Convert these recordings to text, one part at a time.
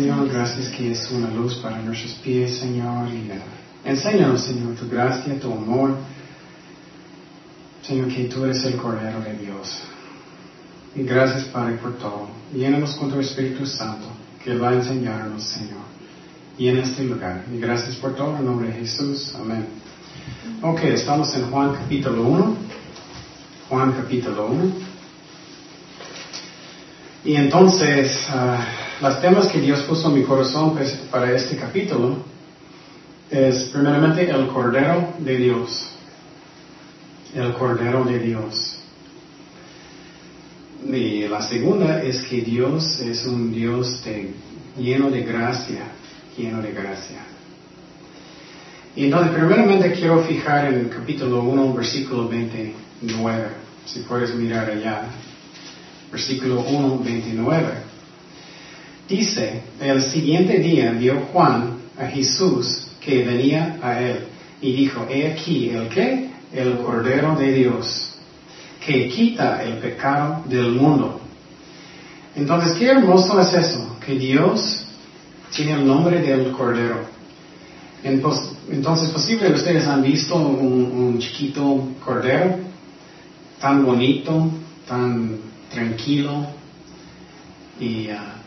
Señor. Gracias que es una luz para nuestros pies, Señor. Y uh, enséñanos, Señor, tu gracia, tu amor. Señor, que tú eres el Cordero de Dios. Y gracias, Padre, por todo. Llénanos con tu Espíritu Santo, que va a enseñarnos, Señor. Y en este lugar. Y gracias por todo, en nombre de Jesús. Amén. Ok, estamos en Juan capítulo 1. Juan capítulo 1. Y entonces, uh, los temas que Dios puso en mi corazón pues, para este capítulo es primeramente el Cordero de Dios. El Cordero de Dios. Y la segunda es que Dios es un Dios lleno de gracia, lleno de gracia. Y entonces, primeramente quiero fijar en el capítulo 1, versículo 29, si puedes mirar allá versículo 1, 29. Dice, el siguiente día vio Juan a Jesús que venía a él y dijo, he aquí el que, el Cordero de Dios, que quita el pecado del mundo. Entonces, qué hermoso es eso, que Dios tiene el nombre del Cordero. Entonces, posible ustedes han visto un, un chiquito Cordero, tan bonito, tan tranquilo y ah,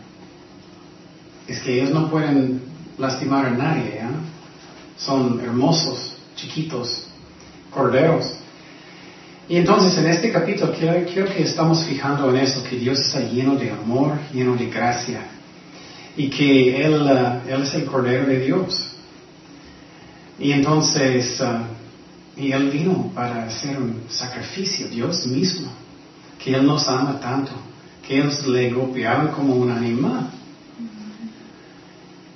es que ellos no pueden lastimar a nadie, son hermosos, chiquitos, corderos. Y entonces en este capítulo quiero, que estamos fijando en eso, que Dios está lleno de amor, lleno de gracia y que Él, ah, él es el Cordero de Dios. Y entonces, ah, y Él vino para hacer un sacrificio, Dios mismo que Él nos ama tanto, que ellos le golpeaban como un animal.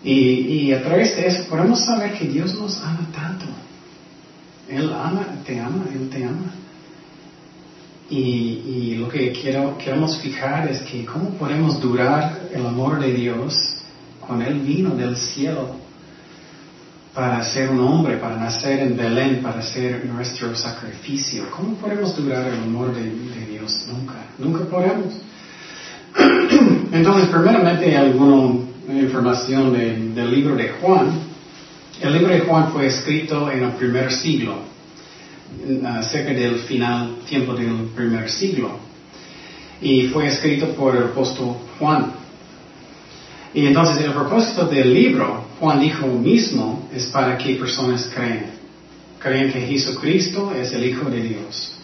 Y, a través de eso podemos saber que Dios nos ama tanto. Él ama, te ama, Él te ama. Y, lo que quiero, queremos fijar es que cómo podemos durar el amor de Dios con Él vino del cielo para ser un hombre, para nacer en Belén, para ser nuestro sacrificio. ¿Cómo podemos durar el amor de, de Nunca, nunca podemos. Entonces, primeramente, información del libro de Juan. El libro de Juan fue escrito en el primer siglo, cerca del final, tiempo del primer siglo. Y fue escrito por el apóstol Juan. Y entonces el propósito del libro, Juan dijo mismo, es para que personas creen. Creen que Jesucristo es el Hijo de Dios.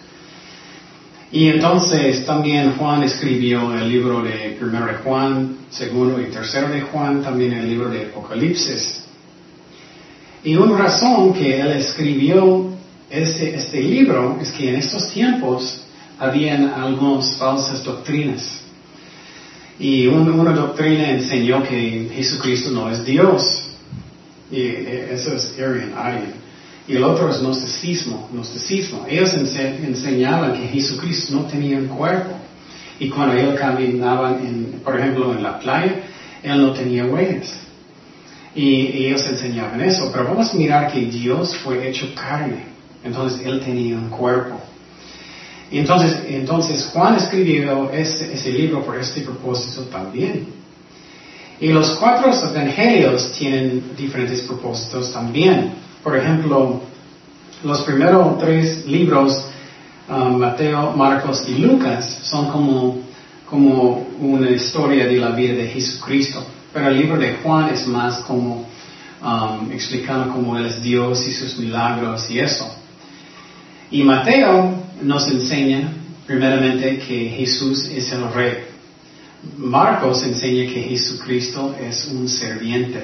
Y entonces también Juan escribió el libro de primero de Juan, segundo y tercero de Juan, también el libro de Apocalipsis. Y una razón que él escribió este, este libro es que en estos tiempos habían algunas falsas doctrinas. Y una, doctrina enseñó que Jesucristo no es Dios. Y eso es Arian, Arian y el otro es gnosticismo. gnosticismo. Ellos enseñaban que Jesucristo no tenía un cuerpo. Y cuando él caminaba, en, por ejemplo, en la playa, él no tenía huellas. Y, ellos enseñaban eso. Pero vamos a mirar que Dios fue hecho carne. Entonces él tenía un cuerpo. Y entonces, entonces Juan escribió ese, ese libro por este propósito también. Y los cuatro evangelios tienen diferentes propósitos también. Por ejemplo, los primeros tres libros, um, Mateo, Marcos y Lucas, son como, como una historia de la vida de Jesucristo. Pero el libro de Juan es más como um, explicando cómo Él es Dios y sus milagros y eso. Y Mateo nos enseña primeramente que Jesús es el rey. Marcos enseña que Jesucristo es un serviente.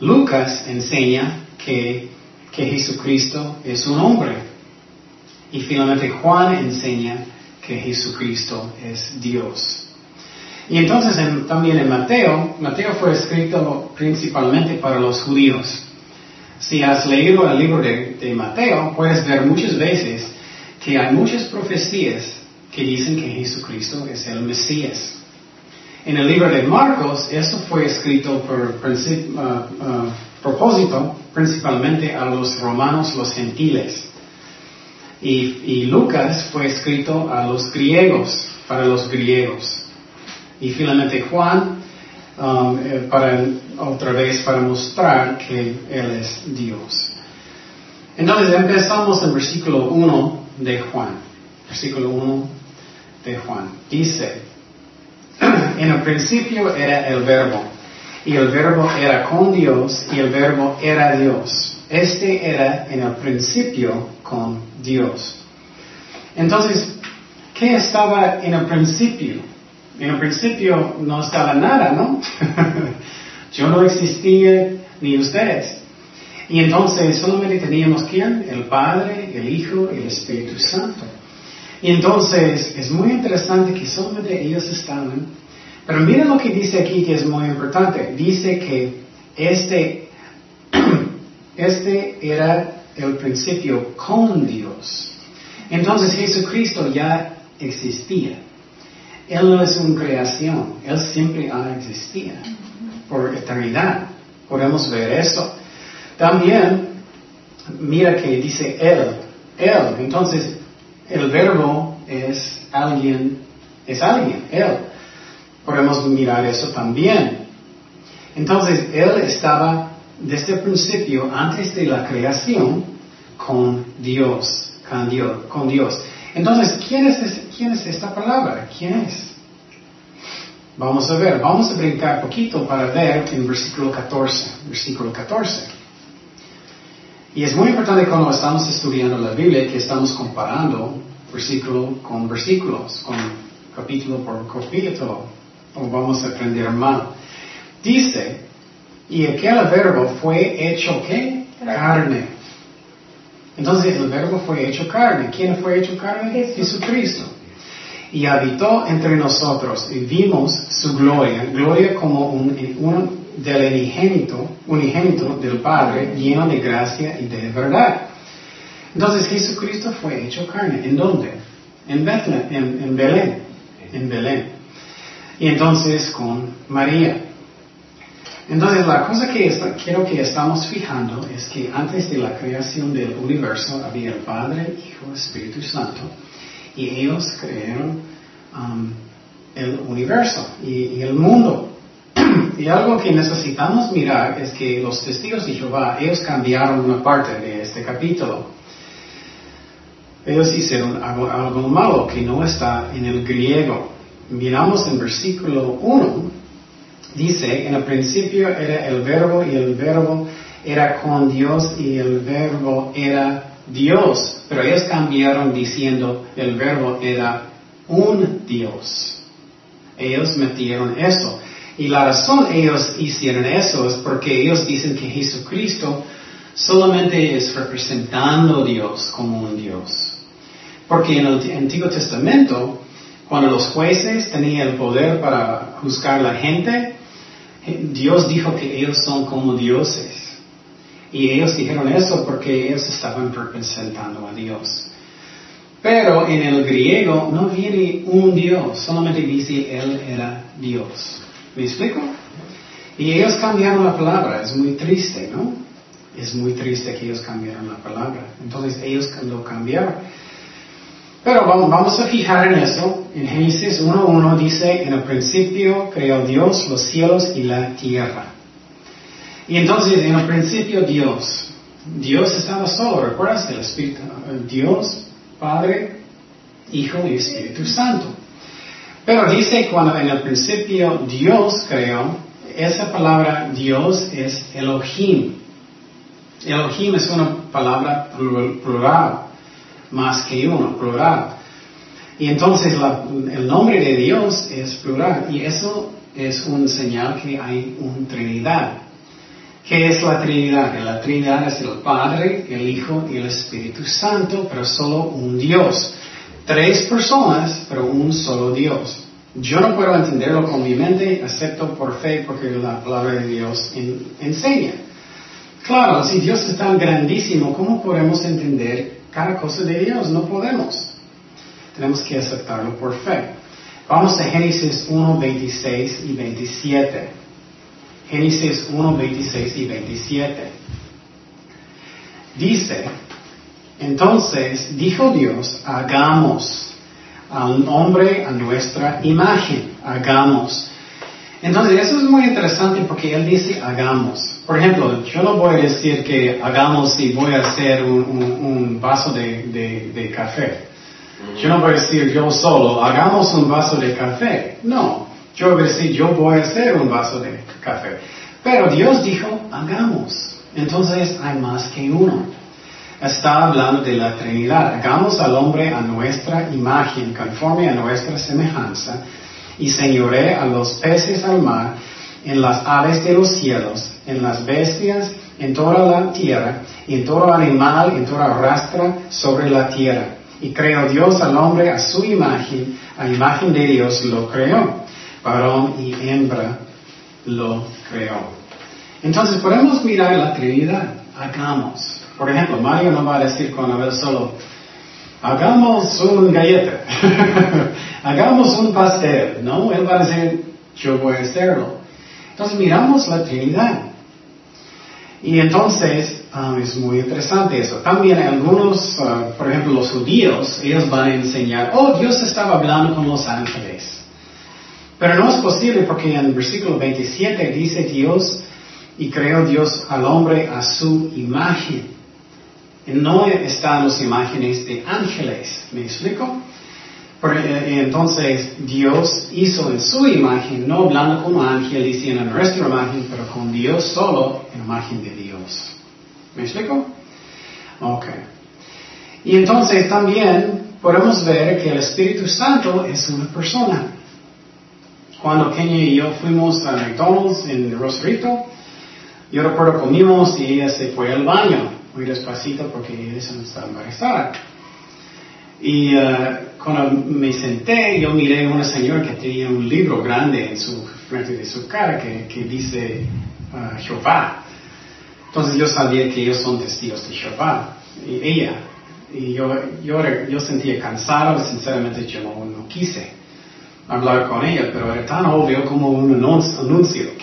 Lucas enseña que, que Jesucristo es un hombre. Y finalmente Juan enseña que Jesucristo es Dios. Y entonces también en Mateo, Mateo fue escrito principalmente para los judíos. Si has leído el libro de, de, Mateo, puedes ver muchas veces que hay muchas profecías que dicen que Jesucristo es el Mesías. En el libro de Marcos, eso fue escrito por uh, uh, propósito principalmente a los romanos, los gentiles. Y, Lucas fue escrito a los griegos, para los griegos. y finalmente Juan, um, eh, para otra vez para mostrar que Él es Dios. Entonces empezamos en versículo 1 de Juan. Versículo 1 de Juan. Dice, en el principio era el verbo, y el verbo era con Dios, y el verbo era Dios. Este era en el principio con Dios. Entonces, ¿qué estaba en el principio? En el principio no estaba nada, ¿no? Yo no existía ni ustedes. Y entonces solamente teníamos quién? El Padre, el Hijo el Espíritu Santo. Y entonces es muy interesante que solamente ellos estaban. Pero mira lo que dice aquí que es muy importante. Dice que este, este era el principio con Dios. Entonces Jesucristo ya existía. Él no es una creación, Él siempre ha existido por eternidad. Podemos ver eso. También, mira que dice Él, Él. Entonces, el verbo es alguien, es alguien, Él. Podemos mirar eso también. Entonces, Él estaba desde el principio, antes de la creación, con Dios, con Dios. Entonces, ¿quién es, ¿quién es esta palabra? ¿Quién es? Vamos a ver, vamos a brincar poquito para ver en versículo 14. Versículo 14. Y es muy importante cuando estamos estudiando la Biblia que estamos comparando versículo con versículos, con capítulo por capítulo, o vamos a aprender mal. Dice, y aquel verbo fue hecho qué? Carne. Entonces el verbo fue hecho carne. ¿Quién fue hecho carne? Jesucristo. Y habitó entre nosotros y vimos su gloria, gloria como un, del unigénito, unigénito del Padre, lleno de gracia y de verdad. Entonces Jesucristo fue hecho carne. ¿En dónde? En Bethlehem, en, en Belén. En Belén. Y entonces con María. Entonces la cosa que quiero que estamos fijando es que antes de la creación del universo había el Padre, Hijo, Espíritu Santo, y ellos crearon um, el universo y, el mundo. y algo que necesitamos mirar es que los testigos de Jehová, ellos cambiaron una parte de este capítulo. Ellos hicieron algo, algo malo que no está en el griego. Miramos en versículo 1 Dice, en el principio era el verbo y el verbo era con Dios y el verbo era Dios. Pero ellos cambiaron diciendo el verbo era un Dios. Ellos metieron eso. Y la razón ellos hicieron eso es porque ellos dicen que Jesucristo solamente es representando a Dios como un Dios. Porque en el Antiguo Testamento, cuando los jueces tenían el poder para juzgar a la gente, Dios dijo que ellos son como dioses. Y ellos dijeron eso porque ellos estaban representando a Dios. Pero en el griego no viene un Dios, solamente dice Él era Dios. ¿Me explico? Y ellos cambiaron la palabra, es muy triste, ¿no? Es muy triste que ellos cambiaron la palabra. Entonces ellos lo cambiaron. Pero vamos, a fijar en eso. En Génesis 1.1 dice, en el principio creó Dios los cielos y la tierra. Y entonces, en el principio Dios. Dios estaba solo, ¿recuerdas? El Espíritu, Dios, Padre, Hijo y Espíritu Santo. Pero dice cuando en el principio Dios creó, esa palabra Dios es Elohim. Elohim es una palabra plural más que uno, plural. Y entonces el nombre de Dios es plural y eso es un señal que hay una Trinidad. ¿Qué es la Trinidad? La Trinidad es el Padre, el Hijo y el Espíritu Santo, pero solo un Dios. Tres personas, pero un solo Dios. Yo no puedo entenderlo con mi mente, excepto por fe, porque la palabra de Dios enseña. Claro, si Dios es tan grandísimo, ¿cómo podemos entender cada cosa de Dios, no podemos. Tenemos que aceptarlo por fe. Vamos a Génesis 1, 26 y 27. Génesis 1, 26 y 27. Dice, entonces dijo Dios, hagamos a un hombre a nuestra imagen. Hagamos. Entonces, eso es muy interesante porque él dice hagamos. Por ejemplo, yo no voy a decir que hagamos y voy a hacer un, vaso de, café. Yo no voy a decir yo solo, hagamos un vaso de café. No, yo voy a decir yo voy a hacer un vaso de café. Pero Dios dijo, hagamos. Entonces hay más que uno. Está hablando de la Trinidad. Hagamos al hombre a nuestra imagen, conforme a nuestra semejanza y señoré a los peces al mar, en las aves de los cielos, en las bestias, en toda la tierra, en todo animal, en toda rastra sobre la tierra. Y creó Dios al hombre a su imagen, a imagen de Dios lo creó, varón y hembra lo creó. Entonces podemos mirar la Trinidad, hagamos. Por ejemplo, Mario no va a decir con ver solo, hagamos un galleta, hagamos un pastel, ¿no? Él va a decir, yo voy a hacerlo. Entonces miramos la Trinidad. Y entonces ah, es muy interesante eso. También algunos, ah, por ejemplo los judíos, ellos van a enseñar, oh, Dios estaba hablando con los ángeles. Pero no es posible porque en el versículo 27 dice Dios, y creó Dios al hombre a su imagen no están las imágenes de ángeles. ¿Me explico? Eh, entonces Dios hizo en su imagen, no hablando como ángel, diciendo en nuestra imagen, pero con Dios solo en imagen de Dios. ¿Me explico? Ok. Y entonces también podemos ver que el Espíritu Santo es una persona. Cuando Kenia y yo fuimos a McDonald's en Rosarito, yo recuerdo comimos y ella se fue al baño muy despacito porque ella no está embarazada. Y uh, cuando me senté, yo miré a una señora que tenía un libro grande en su frente de su cara que, dice uh, Jehová. Entonces yo sabía que ellos son testigos de Jehová. Y ella. Y yo, yo, yo sentía cansado, sinceramente yo no, no, quise hablar con ella, pero era tan obvio como un anuncio.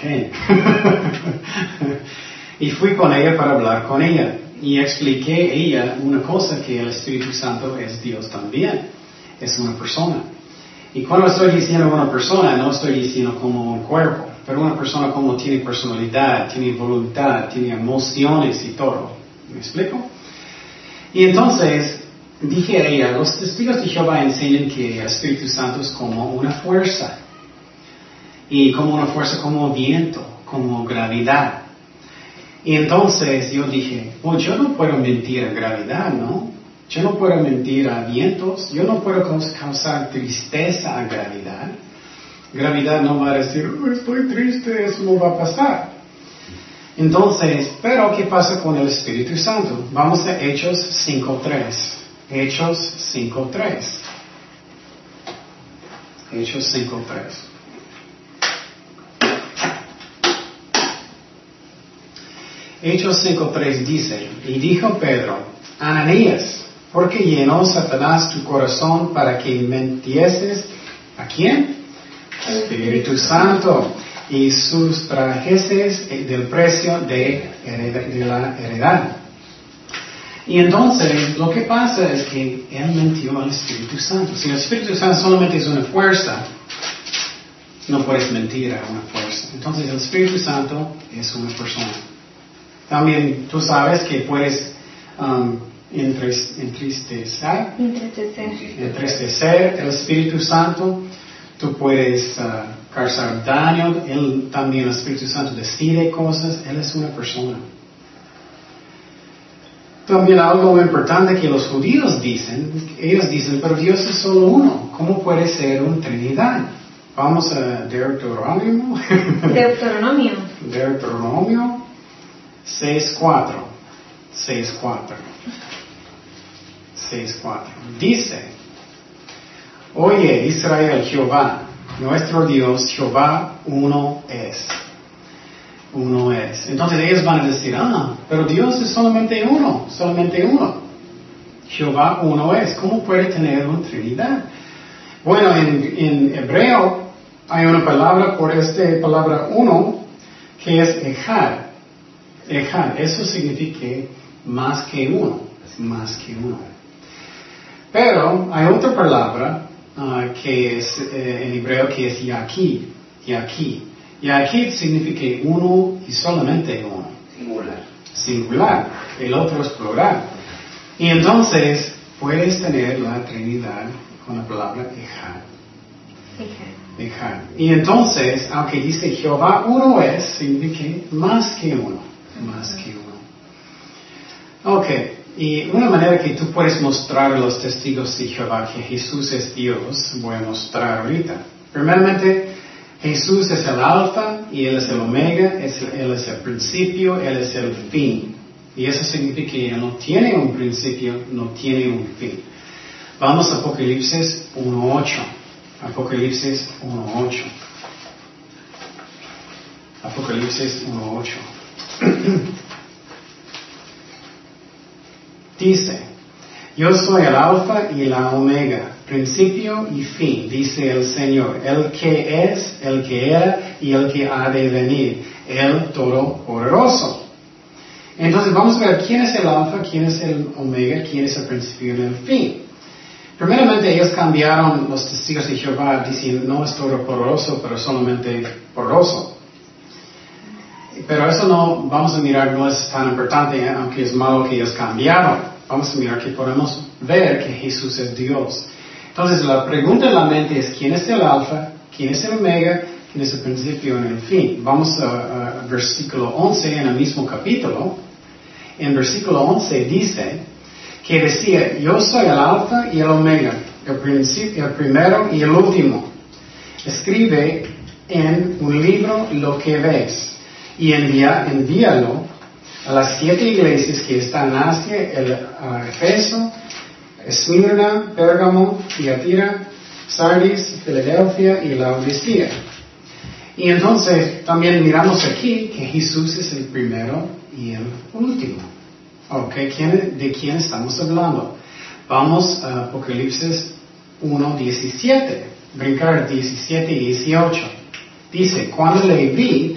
y fui con ella para hablar con ella y expliqué ella una cosa que el Espíritu Santo es Dios también, es una persona. Y cuando estoy diciendo una persona, no estoy diciendo como un cuerpo, pero una persona como tiene personalidad, tiene voluntad, tiene emociones y todo. ¿Me explico? Y entonces dije a ella, los testigos de Jehová enseñan que el Espíritu Santo es como una fuerza. Y como una fuerza como viento, como gravedad. Y entonces yo dije, pues yo no puedo mentir a gravedad, ¿no? Yo no puedo mentir a vientos, yo no puedo causar tristeza a gravedad. Gravedad no va a decir, oh, estoy triste, eso no va a pasar. Entonces, pero ¿qué pasa con el Espíritu Santo? Vamos a Hechos 5.3. Hechos 5.3. Hechos 5.3. Hechos 5.3 dice, y dijo Pedro, Ananías, ¿por qué llenó Satanás tu corazón para que mentieses a quién? Espíritu Santo y sustrajeses del precio de, de la heredad. Y entonces lo que pasa es que él mentió al Espíritu Santo. Si el Espíritu Santo solamente es una fuerza, no puedes mentir a una fuerza. Entonces el Espíritu Santo es una persona. También tú sabes que puedes um, entristecer, entristecer el Espíritu Santo. Tú puedes uh, causar daño. Él también, el Espíritu Santo, decide cosas. Él es una persona. También algo muy importante que los judíos dicen, ellos dicen, pero Dios es solo uno. ¿Cómo puede ser una Trinidad? Vamos a Deuteronomio. Deuteronomio. Deuteronomio 6.4. 6.4. 6.4. Dice, Oye Israel, Jehová, nuestro Dios, Jehová uno es. Uno es. Entonces ellos van a decir, ah, pero Dios es solamente uno, solamente uno. Jehová uno es. ¿Cómo puede tener una Trinidad? Bueno, en, en hebreo hay una palabra por esta palabra uno que es ejad. Eso significa más que uno, más que uno. Pero hay otra palabra ah, que es eh, en hebreo que es Yaqui, Yaqui. Yaqui significa uno y solamente uno. Singular. Singular. El otro es plural. Y entonces puedes tener la Trinidad con la palabra Ejad. Ejad. Y entonces, aunque dice Jehová uno es, significa más que uno. Más que uno. Ok. Y una manera que tú puedes mostrar a los testigos de Jehová que Jesús es Dios, voy a mostrar ahorita. Primeramente, Jesús es el alfa y Él es el omega, es- Él es el principio, Él es el fin. Y eso significa que Él no tiene un principio, no tiene un fin. Vamos a Apocalipsis 1.8. Apocalipsis 1.8. Apocalipsis 1.8. Dice, yo soy el alfa y la omega, principio y fin, dice el Señor, el que es, el que era y el que ha de venir, el todopoderoso. Entonces vamos a ver quién es el alfa, quién es el omega, quién es el principio y el fin. Primeramente ellos cambiaron los testigos de Jehová diciendo no es todopoderoso, pero solamente poderoso. Pero eso no, vamos a mirar, no es tan importante, ¿eh? aunque es malo que ellos cambiaron. Vamos a mirar que podemos ver que Jesús es Dios. Entonces la pregunta en la mente es, ¿quién es el alfa? ¿Quién es el omega? ¿Quién es el principio y el fin? Vamos a, a versículo 11 en el mismo capítulo. En versículo 11 dice que decía, yo soy el alfa y el omega, el principio, el primero y el último. Escribe en un libro lo que ves y envía, envíalo a las siete iglesias que están en Asia, el uh, Efeso, Esmirna, Pérgamo, Tiatira, Sardis, Filadelfia y Laodicea. Y entonces también miramos aquí que Jesús es el primero y el último. Ok, ¿quién- ¿de quién estamos hablando? Vamos a Apocalipsis 1, 17. Brincar 17 y 18. Dice, cuando le vi,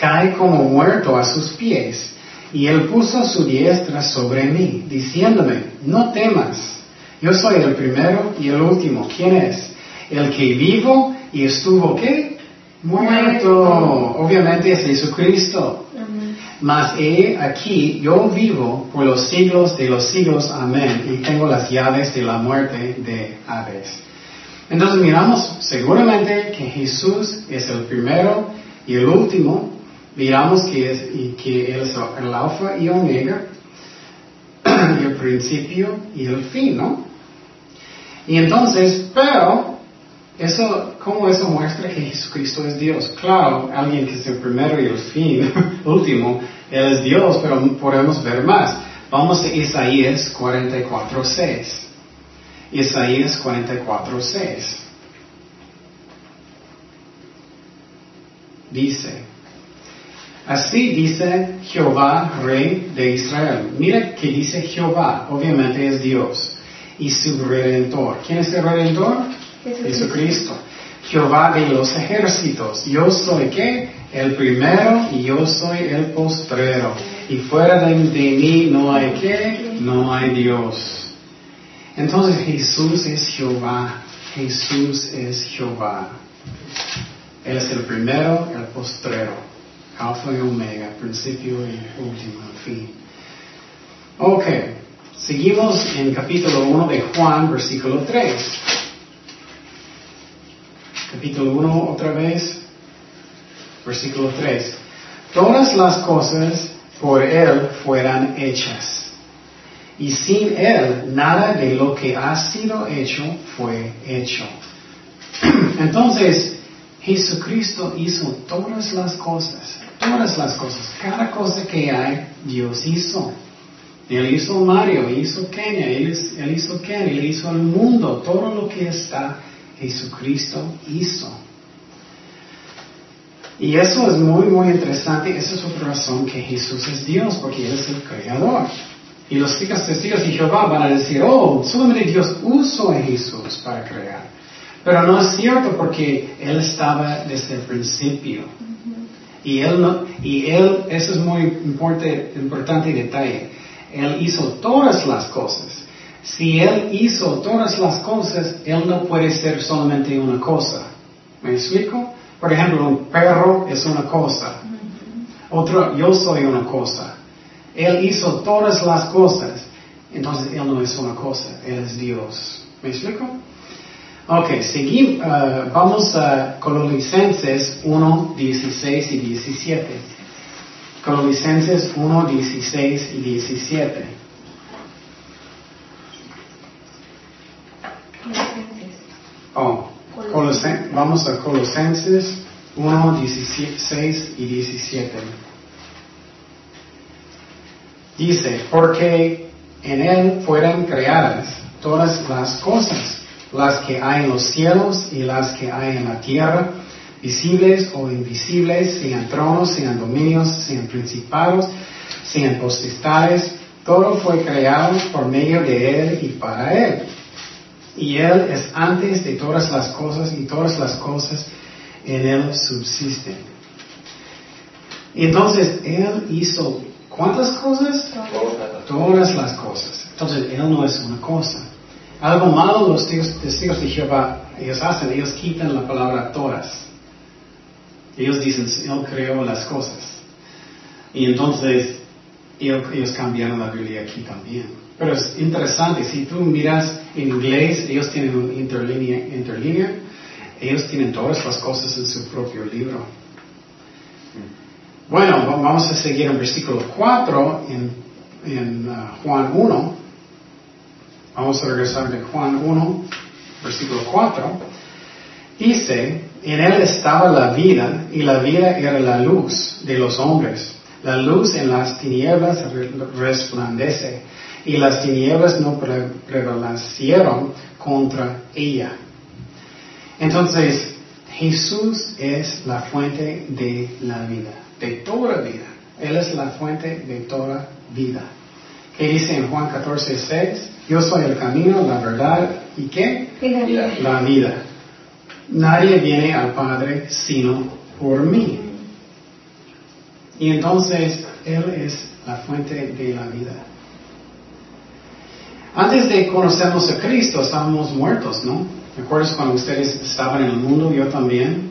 cae como muerto a sus pies, y él puso su diestra sobre mí, diciéndome, no temas, yo soy el primero y el último. ¿Quién es? El que vivo y estuvo, ¿qué? Muerto. Obviamente es Jesucristo. Mas he aquí, yo vivo por los siglos de los siglos, amén, y tengo las llaves de la muerte de Hades. Entonces miramos seguramente que Jesús es el primero y el último, miramos que, es, y que Él es el alfa y omega, el principio y el fin, ¿no? Y entonces, pero, eso, ¿cómo eso muestra que Jesucristo es Dios? Claro, alguien que es el primero y el fin, último, Él es Dios, pero podemos ver más. Vamos a Isaías 44.6. Isaías 44.6. Dice, así dice Jehová, Rey de Israel. Mira que dice Jehová, obviamente es Dios, y su redentor. ¿Quién es el redentor? Jesucristo. Jehová de los ejércitos. Yo soy qué? El primero y yo soy el postrero. Y fuera de, de mí no hay qué? No hay Dios. Entonces Jesús es Jehová. Jesús es Jehová. Él es el primero, el postrero. Alfa y omega, principio y último, fin. Ok. Seguimos en capítulo 1 de Juan, versículo 3 capítulo 1 otra vez, versículo 3. Todas las cosas por Él fueran hechas. Y sin Él nada de lo que ha sido hecho fue hecho. Entonces, Jesucristo hizo todas las cosas, todas las cosas, cada cosa que hay, Dios hizo. Él hizo Mario, hizo Kenia, él, hizo Ken, él hizo el mundo, todo lo que está Jesucristo hizo. Y eso es muy, muy interesante. Esa es otra razón que Jesús es Dios, porque Él es el creador. Y los testigos de Jehová van a decir, oh, solamente Dios usó a Jesús para crear. Pero no es cierto porque Él estaba desde el principio. Y Él, no, y él eso es muy importante, importante detalle. Él hizo todas las cosas. Si Él hizo todas las cosas, Él no puede ser solamente una cosa. ¿Me explico? Por ejemplo, un perro es una cosa. Otro, yo soy una cosa. Él hizo todas las cosas. Entonces Él no es una cosa, Él es Dios. ¿Me explico? Ok, seguimos, uh, vamos a Colosenses 1, 16 y 17. Colosenses 1, 16 y 17. Oh, Colosen, vamos a Colosenses 1, 16 y 17. Dice, porque en Él fueron creadas todas las cosas, las que hay en los cielos y las que hay en la tierra, visibles o invisibles, sean tronos, sean dominios, sean principados, sean potestades, todo fue creado por medio de Él y para Él. Y Él es antes de todas las cosas y todas las cosas en Él subsisten. Entonces Él hizo ¿cuántas cosas? Todas las cosas. Entonces Él no es una cosa. Algo malo los testigos de Jehová, ellos hacen, ellos quitan la palabra todas. Ellos dicen, Él creó las cosas. Y entonces ellos cambiaron la Biblia aquí también. Pero es interesante, si tú miras en inglés, ellos tienen un interlínea, interlínea ellos tienen todas las cosas en su propio libro. Bueno, vamos a seguir en versículo 4 en, en uh, Juan 1. Vamos a regresar de Juan 1, versículo 4. Dice, en él estaba la vida y la vida era la luz de los hombres. La luz en las tinieblas resplandece y las tinieblas no prevalecieron contra ella. Entonces, Jesús es la fuente de la vida, de toda vida. Él es la fuente de toda vida. ¿Qué dice en Juan 14, 6? Yo soy el camino, la verdad y qué? La vida. Nadie viene al Padre sino por mí. Y entonces Él es la fuente de la vida. Antes de conocernos a Cristo estábamos muertos, ¿no? ¿Recuerdas cuando ustedes estaban en el mundo? Yo también.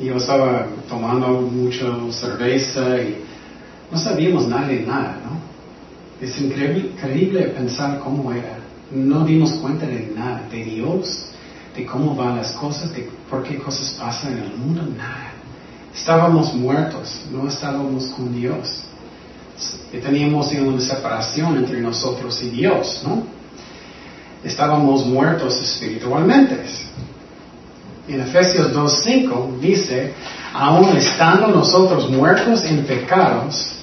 Yo estaba tomando mucho cerveza y no sabíamos nada de nada, ¿no? Es increíble, pensar cómo era. No dimos cuenta de nada, de Dios, de cómo van las cosas, de por qué cosas pasan en el mundo, nada. Estábamos muertos, no estábamos con Dios. Teníamos una separación entre nosotros y Dios, ¿no? Estábamos muertos espiritualmente. En Efesios 2.5 dice, aun estando nosotros muertos en pecados,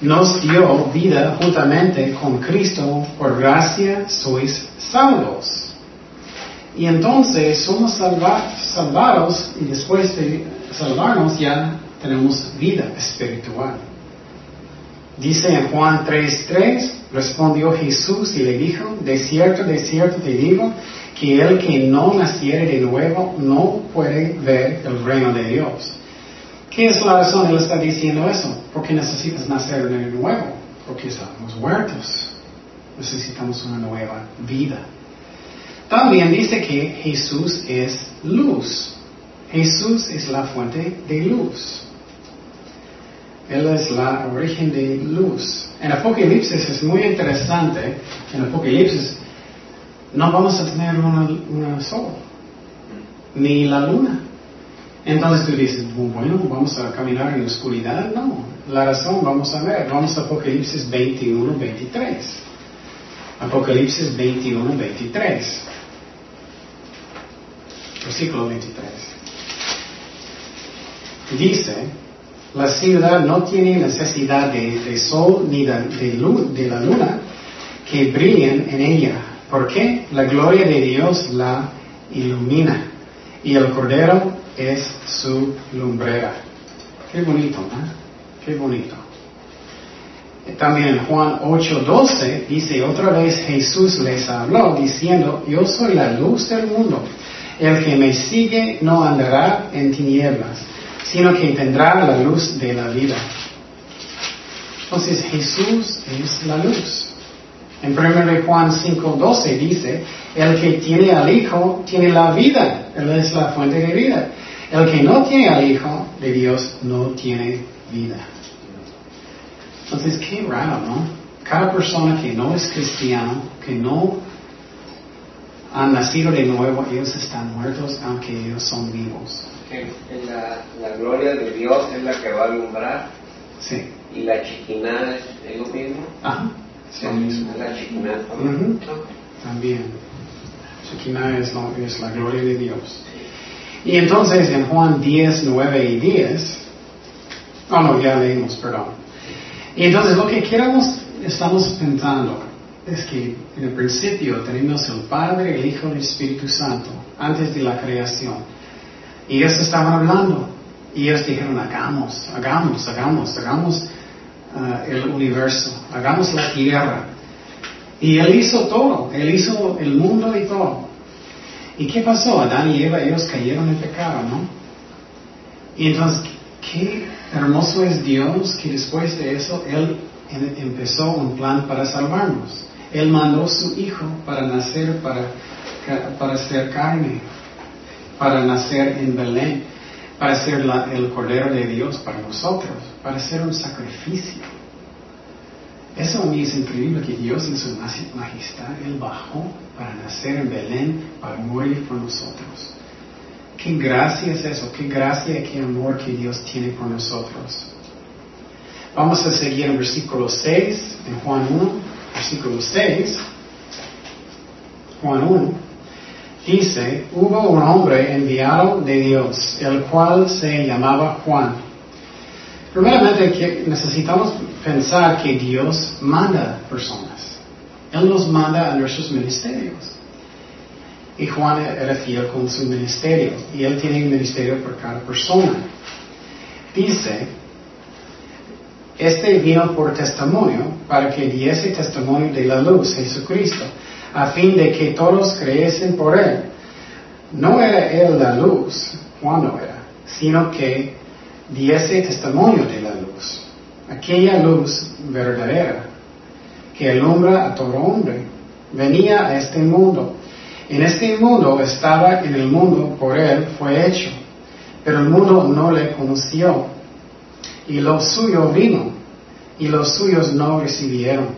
nos dio vida juntamente con Cristo, por gracia sois salvos. Y entonces somos salvados y después de salvarnos ya tenemos vida espiritual. Dice en Juan 3:3, respondió Jesús y le dijo, de cierto, de cierto te digo, que el que no naciere de nuevo no puede ver el reino de Dios. ¿Qué es la razón? Él está diciendo eso. Porque necesitas nacer de nuevo. Porque estamos muertos. Necesitamos una nueva vida. También dice que Jesús es luz. Jesús es la fuente de luz. Él es la origen de luz. En Apocalipsis es muy interesante. En Apocalipsis no vamos a tener una, sol, ni la luna. Entonces tú dices, bueno, vamos a caminar en la oscuridad. No, la razón vamos a ver. Vamos a Apocalipsis 21, 23. Apocalipsis 21, 23 versículo 23. Dice, la ciudad no tiene necesidad de, sol ni de, luz, de la luna que brillen en ella, porque la gloria de Dios la ilumina y el cordero es su lumbrera. Qué bonito, ¿no? Qué bonito. También Juan 8:12 dice, otra vez Jesús les habló diciendo, yo soy la luz del mundo. El que me sigue no andará en tinieblas, sino que tendrá la luz de la vida. Entonces Jesús es la luz. En 1 Juan 5:12 dice, el que tiene al Hijo tiene la vida, Él es la fuente de vida. El que no tiene al Hijo de Dios no tiene vida. Entonces, qué raro, ¿no? Cada persona que no es cristiano, que no han nacido de nuevo, ellos están muertos aunque ellos son vivos. La, la gloria de Dios es la que va a alumbrar. Sí. Y la chiquina es, lo mismo. Ajá. Sí, lo mismo. La chiquina también. También. Chiquina es, es la gloria de Dios. Y entonces en Juan 10, 9 y 10, oh no, ya leímos, perdón. Y entonces lo que queremos, estamos pensando, es que en el principio tenemos el Padre, el Hijo y el Espíritu Santo, antes de la creación. Y ellos estaban hablando. Y ellos dijeron, hagamos, hagamos, hagamos, hagamos uh, el universo, hagamos la tierra. Y Él hizo todo, Él hizo el mundo y todo. ¿Y qué pasó? Adán y Eva, ellos cayeron en pecado, ¿no? Y entonces, qué hermoso es Dios que después de eso Él empezó un plan para salvarnos. Él mandó su Hijo para nacer, para, para ser carne, para nacer en Belén, para ser el Cordero de Dios para nosotros, para ser un sacrificio. Eso a mí es increíble que Dios en su majestad, Él bajó para nacer en Belén, para morir por nosotros. Qué gracia es eso, qué gracia y qué amor que Dios tiene por nosotros. Vamos a seguir en versículo 6, en Juan 1, versículo 6. Juan 1. Dice, hubo un hombre enviado de Dios, el cual se llamaba Juan. Primeramente necesitamos pensar que Dios manda personas. Él nos manda a nuestros ministerios. Y Juan era fiel con su ministerio. Y él tiene un ministerio por cada persona. Dice, este vino por testimonio para que diese testimonio de la luz, Jesucristo, a fin de que todos creyesen por él. No era él la luz, Juan no era, sino que diese testimonio de la luz. Aquella luz verdadera que alumbra a todo hombre. Venía a este mundo en este mundo estaba en el mundo, por él fue hecho, pero el mundo no le conoció. Y lo suyo vino, y los suyos no recibieron.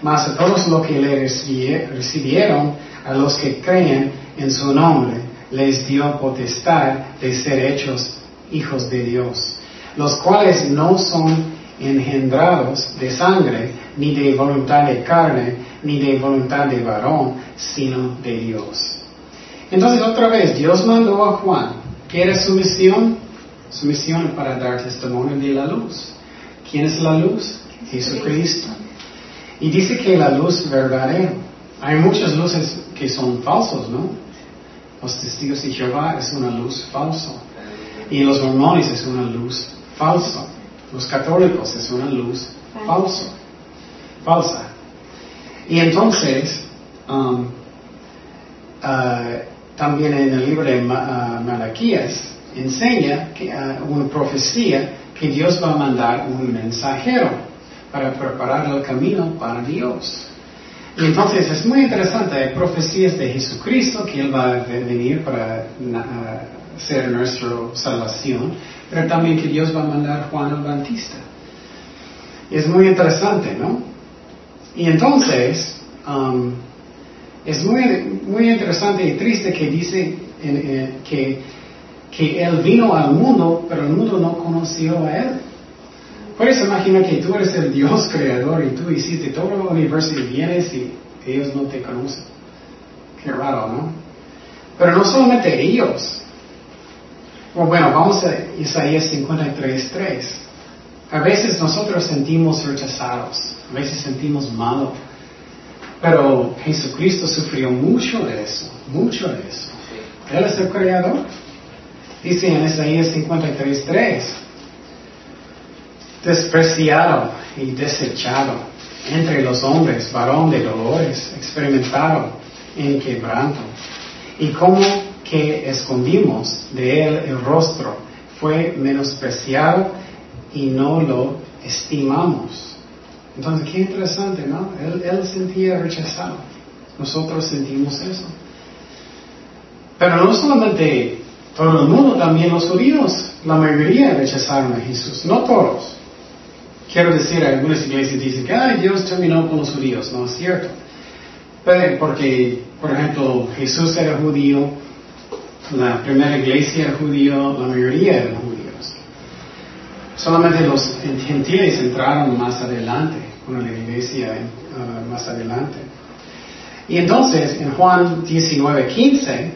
Mas a todos los que le recibieron, a los que creen en su nombre, les dio potestad de ser hechos hijos de Dios, los cuales no son engendrados de sangre, ni de voluntad de carne, ni de voluntad de varón, sino de Dios. Entonces otra vez, Dios mandó a Juan. ¿Qué era su misión? Su misión para dar testimonio de la luz. ¿Quién es la luz? Jesucristo. Y dice que la luz verdadera. Hay muchas luces que son falsos, ¿no? Los testigos de Jehová es una luz falsa. Y los mormones es una luz falsa. Los católicos es una luz falsa. Falsa. Y entonces, um, uh, también en el libro de uh, Malaquías enseña que, uh, una profecía que Dios va a mandar un mensajero para preparar el camino para Dios. Y entonces es muy interesante, hay profecías de Jesucristo que Él va a venir para ser nuestra salvación, pero también que Dios va a mandar a Juan el Bautista. Es muy interesante, ¿no? Y entonces, um, es muy, muy interesante y triste que dice eh, que, que Él vino al mundo, pero el mundo no conoció a Él. Puedes imaginar que tú eres el Dios creador y tú hiciste todo el universo y vienes y ellos no te conocen. Qué raro, ¿no? Pero no solamente ellos, bueno, vamos a Isaías 53.3. A veces nosotros sentimos rechazados, a veces sentimos malo, pero Jesucristo sufrió mucho de eso, mucho de eso. Él es el creador. Dice en Isaías 53.3, despreciado y desechado entre los hombres, varón de dolores, experimentado en quebranto. Y como que escondimos de él el rostro fue menospreciado y no lo estimamos. Entonces, qué interesante, ¿no? Él, él sentía rechazado. Nosotros sentimos eso. Pero no solamente todo el mundo, también los judíos, la mayoría rechazaron a Jesús, no todos. Quiero decir, algunas iglesias dicen que Ay, Dios terminó con los judíos, no es cierto. Pero porque, por ejemplo, Jesús era judío, la primera iglesia judío, la mayoría eran judíos. Solamente los gentiles entraron más adelante, con la iglesia uh, más adelante. Y entonces, en Juan 19, 15,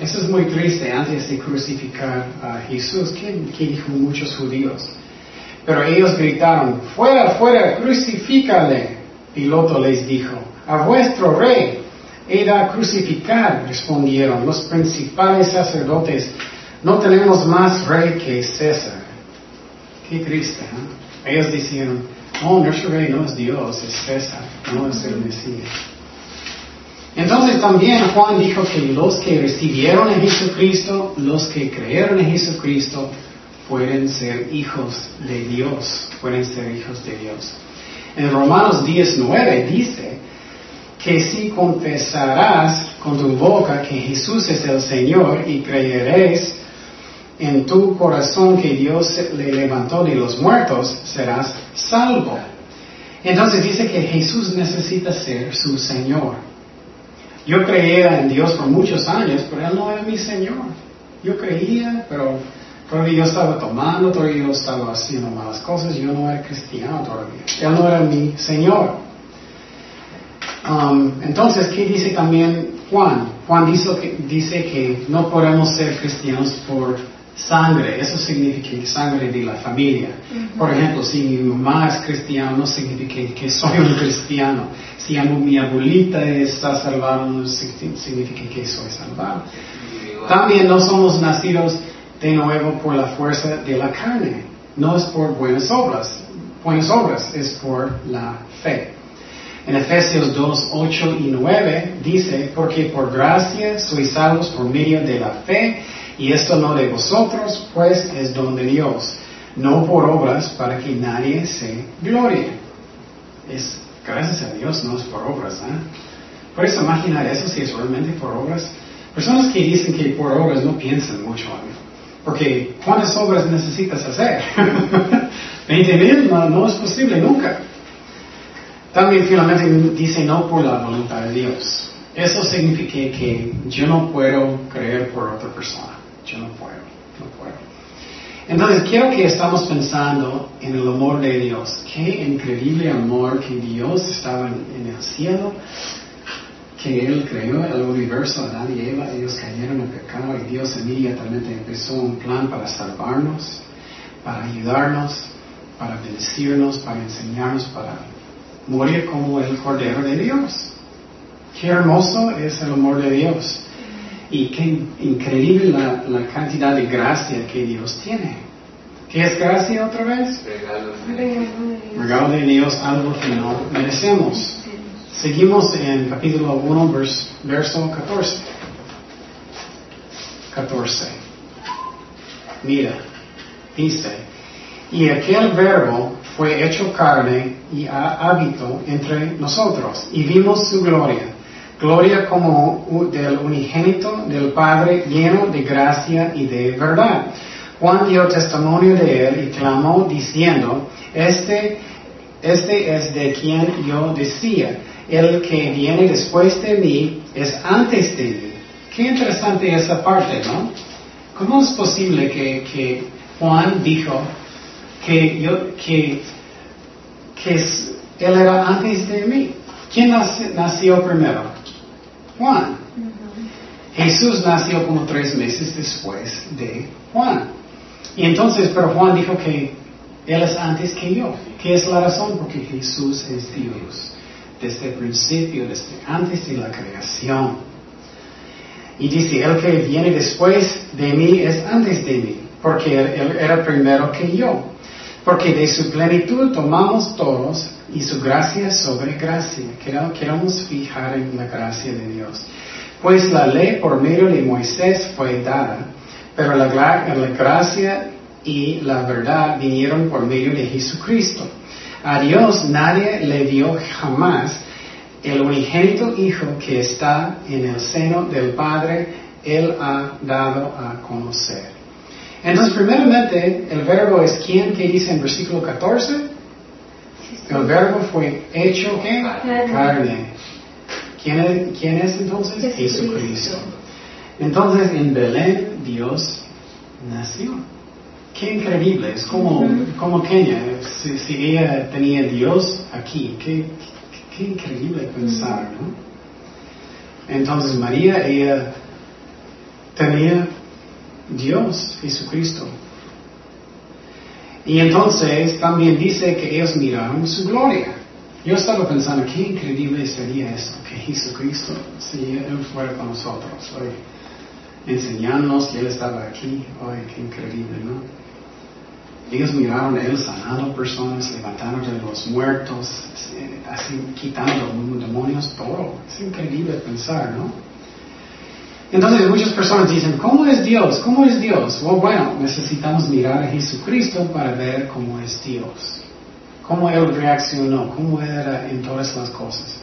eso es muy triste, antes de crucificar a Jesús, ¿qué, qué dijo muchos judíos? Pero ellos gritaron, fuera, fuera, crucifícale. Piloto les dijo, a vuestro rey de crucificar, respondieron los principales sacerdotes, no tenemos más rey que César. Qué triste, ¿no? Ellos dijeron, oh, nuestro rey no es Dios, es César, no es el Mesías. Entonces también Juan dijo que los que recibieron a Jesucristo, los que creyeron en Jesucristo, pueden ser hijos de Dios, pueden ser hijos de Dios. En Romanos 19 dice que si confesarás con tu boca que Jesús es el Señor y creeréis en tu corazón que Dios le levantó de los muertos, serás salvo. Entonces dice que Jesús necesita ser su Señor. Yo creía en Dios por muchos años, pero Él no era mi Señor. Yo creía, pero todavía yo estaba tomando, todavía yo estaba haciendo malas cosas, yo no era cristiano todavía. Él no era mi Señor. Um, entonces, ¿qué dice también Juan? Juan dice que, dice que no podemos ser cristianos por sangre, eso significa sangre de la familia. Por ejemplo, si mi mamá es cristiana, no significa que soy un cristiano. Si mi abuelita está salvada, no significa que soy salvado. También no somos nacidos de nuevo por la fuerza de la carne, no es por buenas obras. Buenas obras es por la fe. En Efesios 2, 8 y 9 dice, porque por gracia sois salvos por medio de la fe, y esto no de vosotros, pues es don de Dios, no por obras para que nadie se glorie. Es gracias a Dios, no es por obras. ¿eh? Por eso imaginar eso si es realmente por obras. Personas que dicen que por obras no piensan mucho en porque ¿cuántas obras necesitas hacer? 20 mil no es posible nunca. También finalmente dice no por la voluntad de Dios. Eso significa que yo no puedo creer por otra persona. Yo no puedo, no puedo. Entonces quiero que estamos pensando en el amor de Dios. Qué increíble amor que Dios estaba en, el cielo, que Él creó el universo, Adán y Eva, ellos cayeron en pecado y Dios inmediatamente empezó un plan para salvarnos, para ayudarnos, para bendecirnos, para enseñarnos, para morir como el Cordero de Dios. Qué hermoso es el amor de Dios. Y qué increíble la, cantidad de gracia que Dios tiene. ¿Qué es gracia otra vez? Regalo de Dios, algo que no merecemos. Seguimos en capítulo 1, verso 14. 14. Mira, dice, y aquel verbo fue hecho carne y hábito entre nosotros, y vimos su gloria, gloria como del unigénito del Padre lleno de gracia y de verdad. Juan dio testimonio de él y clamó diciendo, este, este es de quien yo decía, el que viene después de mí es antes de mí. Qué interesante esa parte, ¿no? ¿Cómo es posible que, que Juan dijo que, yo, que, que él era antes de mí. ¿Quién nació primero? Juan. Jesús nació como tres meses después de Juan. Y entonces, pero Juan dijo que Él es antes que yo. ¿Qué es la razón? Porque Jesús es Dios. Desde el principio, desde antes de la creación. Y dice, el que viene después de mí es antes de mí, porque él era primero que yo. Porque de su plenitud tomamos todos y su gracia sobre gracia. Queremos fijar en la gracia de Dios. Pues la ley por medio de Moisés fue dada, pero la, la gracia y la verdad vinieron por medio de Jesucristo. A Dios nadie le dio jamás el unigénito Hijo que está en el seno del Padre, Él ha dado a conocer. Entonces, primeramente, el verbo es quién que dice en versículo 14. El verbo fue hecho ¿qué? carne. ¿Quién es, ¿Quién es entonces? Jesucristo. Entonces, en Belén, Dios nació. Qué increíble, es como, como Kenia, si, si ella tenía Dios aquí, qué, qué increíble pensar, ¿no? Entonces María, ella tenía Dios, Jesucristo. Y entonces también dice que ellos miraron su gloria. Yo estaba pensando, qué increíble sería esto, que Jesucristo, si Él fuera con nosotros, hoy, enseñándonos que Él estaba aquí, hoy, qué increíble, ¿no? Ellos miraron Él sanando personas, levantando de los muertos, eh, así quitando demonios, todo. Es increíble pensar, ¿no? Entonces muchas personas dicen, ¿cómo es Dios? ¿Cómo es Dios? Well, bueno, necesitamos mirar a Jesucristo para ver cómo es Dios. Cómo Él reaccionó, cómo era en todas las cosas.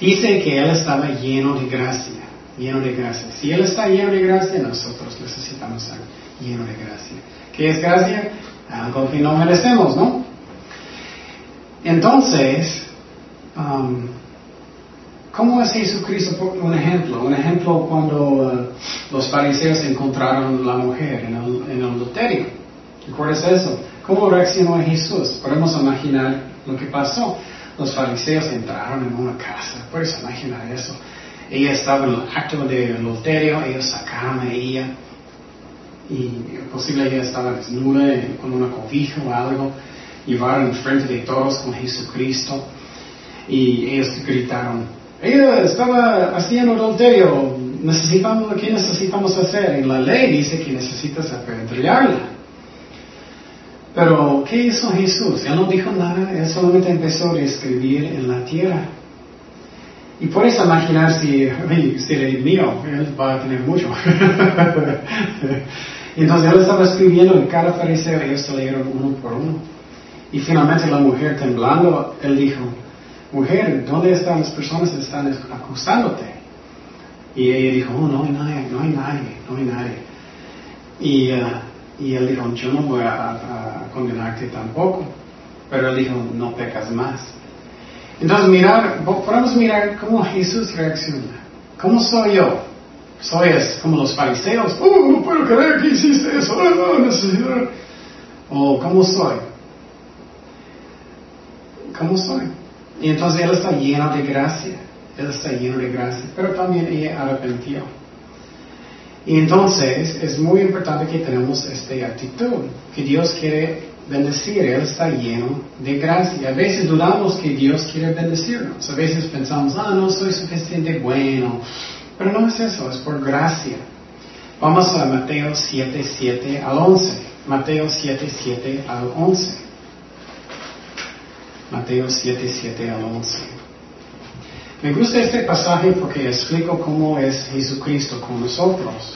Dice que Él estaba lleno de gracia, lleno de gracia. Si Él está lleno de gracia, nosotros necesitamos estar lleno de gracia. ¿Qué es gracia? Algo que no merecemos, ¿no? Entonces, um, ¿cómo es Jesucristo? Un ejemplo, un ejemplo cuando uh, los fariseos encontraron la mujer en el, en el adulterio. ¿Recuerdas eso? ¿Cómo reaccionó Jesús? Podemos imaginar lo que pasó. Los fariseos entraron en una casa. Puedes imaginar eso. Ella estaba en el acto de adulterio, ellos sacaron a ella y posible ella estaba desnuda eh, con una cobija o algo, llevaron enfrente de todos con Jesucristo y ellos gritaron, ella estaba haciendo adulterio, necesitamos, ¿qué necesitamos hacer? En la ley dice que necesitas apedrearla. Pero, ¿qué hizo Jesús? Él no dijo nada, él solamente empezó a escribir en la tierra. Y puedes imaginar si, "Ay, si eres mío, él va a tener mucho. entonces él estaba escribiendo en cada fariseo, ellos se leyeron uno por uno. Y finalmente la mujer temblando, él dijo, mujer, ¿dónde están las personas que están acusándote? Y ella dijo, oh, no hay nadie, no hay nadie, no hay nadie. Y, ah, él dijo, yo no voy a, condenarte tampoco. Pero él dijo, no pecas más. Entonces, mirar, podemos mirar cómo Jesús reacciona. ¿Cómo soy yo? Soy es como los fariseos. Oh, no puedo creer que hiciste eso. Oh, no. O ¿cómo soy? ¿Cómo soy? Y entonces él está lleno de gracia. Él está lleno de gracia. Pero también ella arrepintió. Y entonces es muy importante que tenemos esta actitud, que Dios quiere bendecir, Él está lleno de gracia. A veces dudamos que Dios quiere bendecirnos, a veces pensamos, ah, no soy suficiente bueno, pero no es eso, es por gracia. Vamos a Mateo 7, 7 al 11. Mateo 7, 7 al 11. Mateo 7, 7 al 11. Me gusta este pasaje porque explico cómo es Jesucristo con nosotros.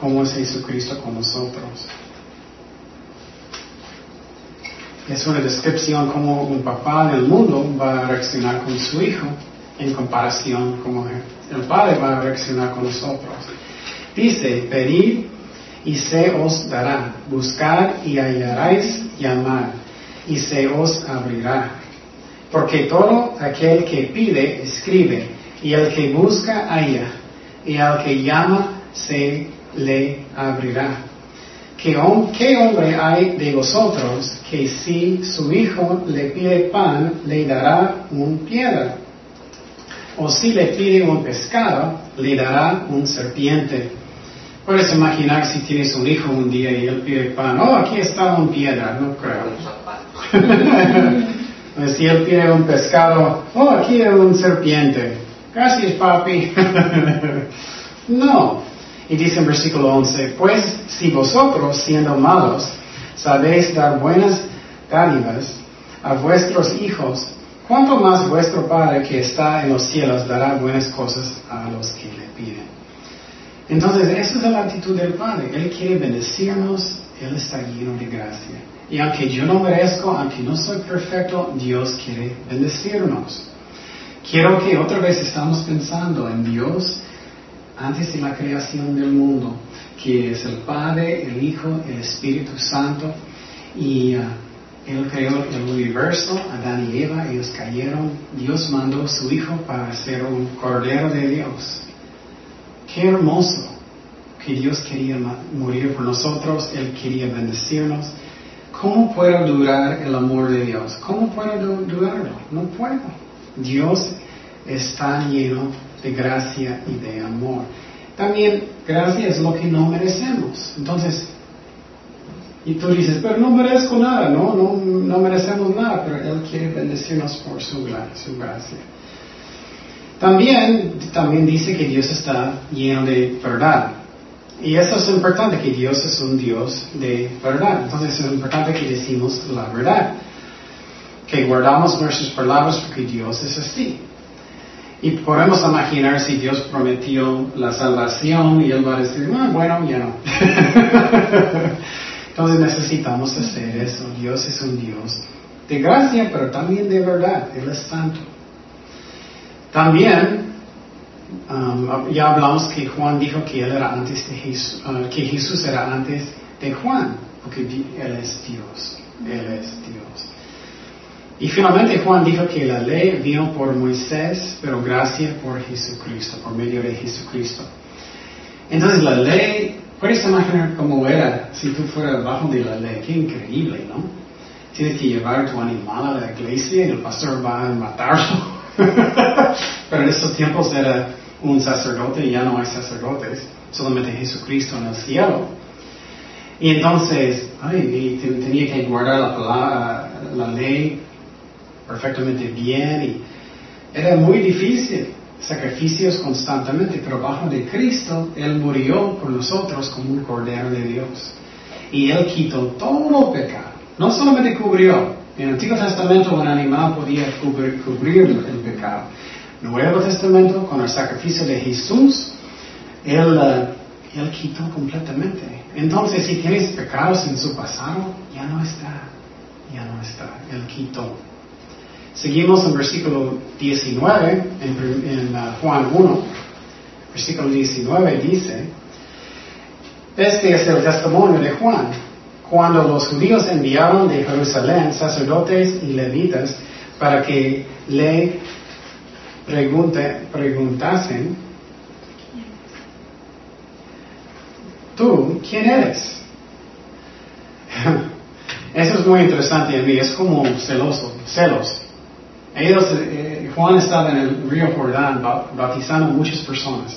Cómo es Jesucristo con nosotros. Es una descripción como un papá del mundo va a reaccionar con su hijo en comparación como el padre va a reaccionar con nosotros. Dice, pedid y se os dará, buscad y hallaréis, llamar y se os abrirá. Porque todo aquel que pide, escribe, y el que busca, halla, y al que llama, se le abrirá. ¿Qué, qué hombre hay de vosotros que si su hijo le pide pan, le dará un piedra? O si le pide un pescado, le dará un serpiente. Puedes imaginar si tienes un hijo un día y él pide pan, oh, aquí está un piedra, no creo. Pues si él pide un pescado, oh, aquí hay un serpiente. Gracias, papi. no. Y dice en versículo 11, pues si vosotros, siendo malos, sabéis dar buenas dádivas a vuestros hijos, ¿cuánto más vuestro Padre que está en los cielos dará buenas cosas a los que le piden? Entonces, esa es la actitud del Padre. Él quiere bendecirnos, Él está lleno de gracia. Y aunque yo no merezco, aunque no soy perfecto, Dios quiere bendecirnos. Quiero que otra vez estamos pensando en Dios antes de la creación del mundo, que es el Padre, el Hijo, el Espíritu Santo, y uh, Él creó el universo, Adán y Eva, ellos cayeron, Dios mandó a su Hijo para ser un Cordero de Dios. Qué hermoso que Dios quería morir por nosotros, Él quería bendecirnos. ¿Cómo puedo durar el amor de Dios? ¿Cómo puedo durarlo? No puedo. Dios está lleno de gracia y de amor. También gracia es lo que no merecemos. Entonces, y tú dices, pero no merezco nada, no, no, no merecemos nada, pero Él quiere bendecirnos por su, su gracia. También, también dice que Dios está lleno de verdad. Y eso es importante, que Dios es un Dios de verdad. Entonces es importante que decimos la verdad. Que guardamos nuestras palabras porque Dios es así. Y podemos imaginar si Dios prometió la salvación y Él va a decir, ah, bueno, ya no. Entonces necesitamos hacer eso. Dios es un Dios de gracia, pero también de verdad. Él es santo. También, um, ya hablamos que Juan dijo que Él era antes de Jesús, uh, que Jesús era antes de Juan, porque Él es Dios. Él es Dios. Y finalmente Juan dijo que la ley vino por Moisés, pero gracia por Jesucristo, por medio de Jesucristo. Entonces la ley, puedes imaginar cómo era si tú fueras bajo de la ley, qué increíble, ¿no? Tienes que llevar tu animal a la iglesia y el pastor va a matarlo. pero en estos tiempos era un sacerdote ya no hay sacerdotes, solamente Jesucristo en el cielo. Y entonces, tenía que guardar la, ley perfectamente bien y era muy difícil, sacrificios constantemente, pero bajo de Cristo, Él murió por nosotros como un cordero de Dios. Y Él quitó todo pecado, no solamente cubrió, en el Antiguo Testamento un animal podía cubrir, el pecado. Nuevo Testamento, con el sacrificio de Jesús, Él, eh, él quitó completamente. Entonces, si tienes pecados en su pasado, ya no está, ya no está, Él quitó. Seguimos en versículo 19, en, uh, Juan 1, versículo 19 dice, este es el testimonio de Juan. Cuando los judíos enviaron de Jerusalén sacerdotes y levitas para que le pregunte, preguntasen, ¿tú quién eres? Eso es muy interesante en mí, es como celoso, celos. Ellos, eh, Juan estaba en el río Jordán bautizando muchas personas,